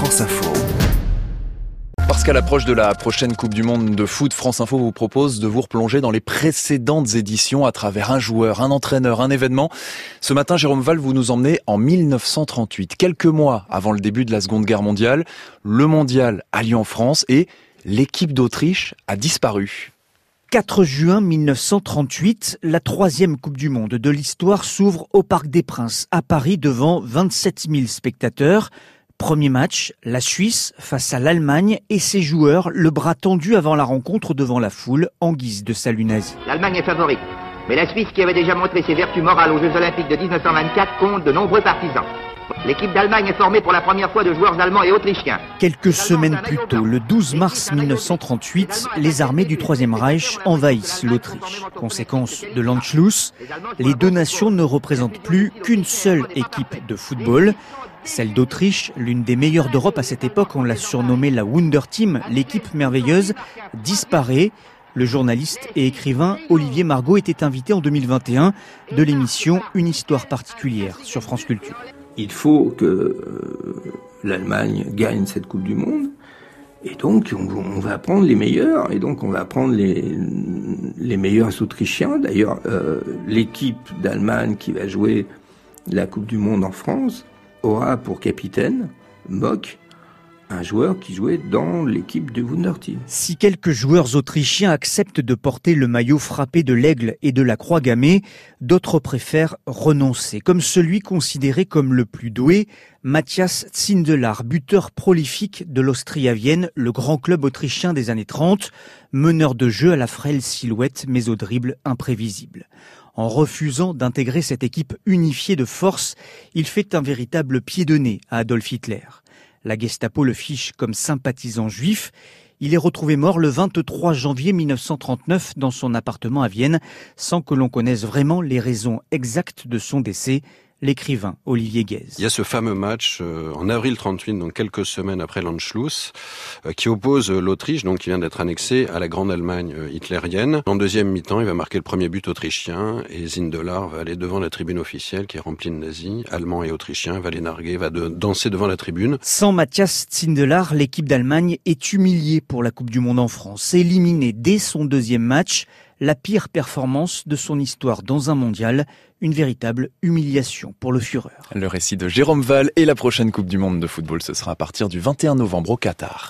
France Info. Parce qu'à l'approche de la prochaine Coupe du Monde de foot, France Info vous propose de vous replonger dans les précédentes éditions à travers un joueur, un entraîneur, un événement. Ce matin, Jérôme Val, vous nous emmenez en 1938, quelques mois avant le début de la Seconde Guerre mondiale. Le mondial a lieu en France et l'équipe d'Autriche a disparu. 4 juin 1938, la troisième Coupe du Monde de l'histoire s'ouvre au Parc des Princes, à Paris, devant 27 000 spectateurs. Premier match, la Suisse face à l'Allemagne et ses joueurs, le bras tendu avant la rencontre devant la foule, en guise de salut nazi. L'Allemagne est favorite, mais la Suisse, qui avait déjà montré ses vertus morales aux Jeux Olympiques de 1924, compte de nombreux partisans. L'équipe d'Allemagne est formée pour la première fois de joueurs allemands et autrichiens. Quelques semaines plus tôt, le 12 mars 1938, les armées du Troisième Reich envahissent l'Autriche. Conséquence de l'Anschluss, les deux nations ne représentent plus qu'une seule équipe de football. Celle d'Autriche, l'une des meilleures d'Europe à cette époque, on l'a surnommée la Wunder Team, l'équipe merveilleuse, disparaît. Le journaliste et écrivain Olivier Margot était invité en 2021 de l'émission Une histoire particulière sur France Culture il faut que euh, l'Allemagne gagne cette Coupe du Monde. Et donc, on, va prendre les meilleurs, et donc on va prendre les, meilleurs Autrichiens. D'ailleurs, euh, l'équipe d'Allemagne qui va jouer la Coupe du Monde en France aura pour capitaine Mock, un joueur qui jouait dans l'équipe de Wunderteam. Si quelques joueurs autrichiens acceptent de porter le maillot frappé de l'aigle et de la croix gammée, d'autres préfèrent renoncer, comme celui considéré comme le plus doué, Matthias Zindelar, buteur prolifique de l'Austria Vienne, le grand club autrichien des années 30, meneur de jeu à la frêle silhouette mais au dribble imprévisible. En refusant d'intégrer cette équipe unifiée de force, il fait un véritable pied de nez à Adolf Hitler. La Gestapo le fiche comme sympathisant juif. Il est retrouvé mort le 23 janvier 1939 dans son appartement à Vienne, sans que l'on connaisse vraiment les raisons exactes de son décès l'écrivain Olivier Guèze. Il y a ce fameux match euh, en avril 38, donc quelques semaines après l'Anschluss, euh, qui oppose l'Autriche, donc qui vient d'être annexée à la Grande Allemagne euh, hitlérienne. En deuxième mi-temps, il va marquer le premier but autrichien et Zindelar va aller devant la tribune officielle qui est remplie de nazis, allemands et autrichiens, va les narguer, va danser devant la tribune. Sans Matthias Zindelar, l'équipe d'Allemagne est humiliée pour la Coupe du Monde en France, éliminée dès son deuxième match la pire performance de son histoire dans un mondial, une véritable humiliation pour le Führer. Le récit de Jérôme Val et la prochaine Coupe du Monde de football, ce sera à partir du 21 novembre au Qatar.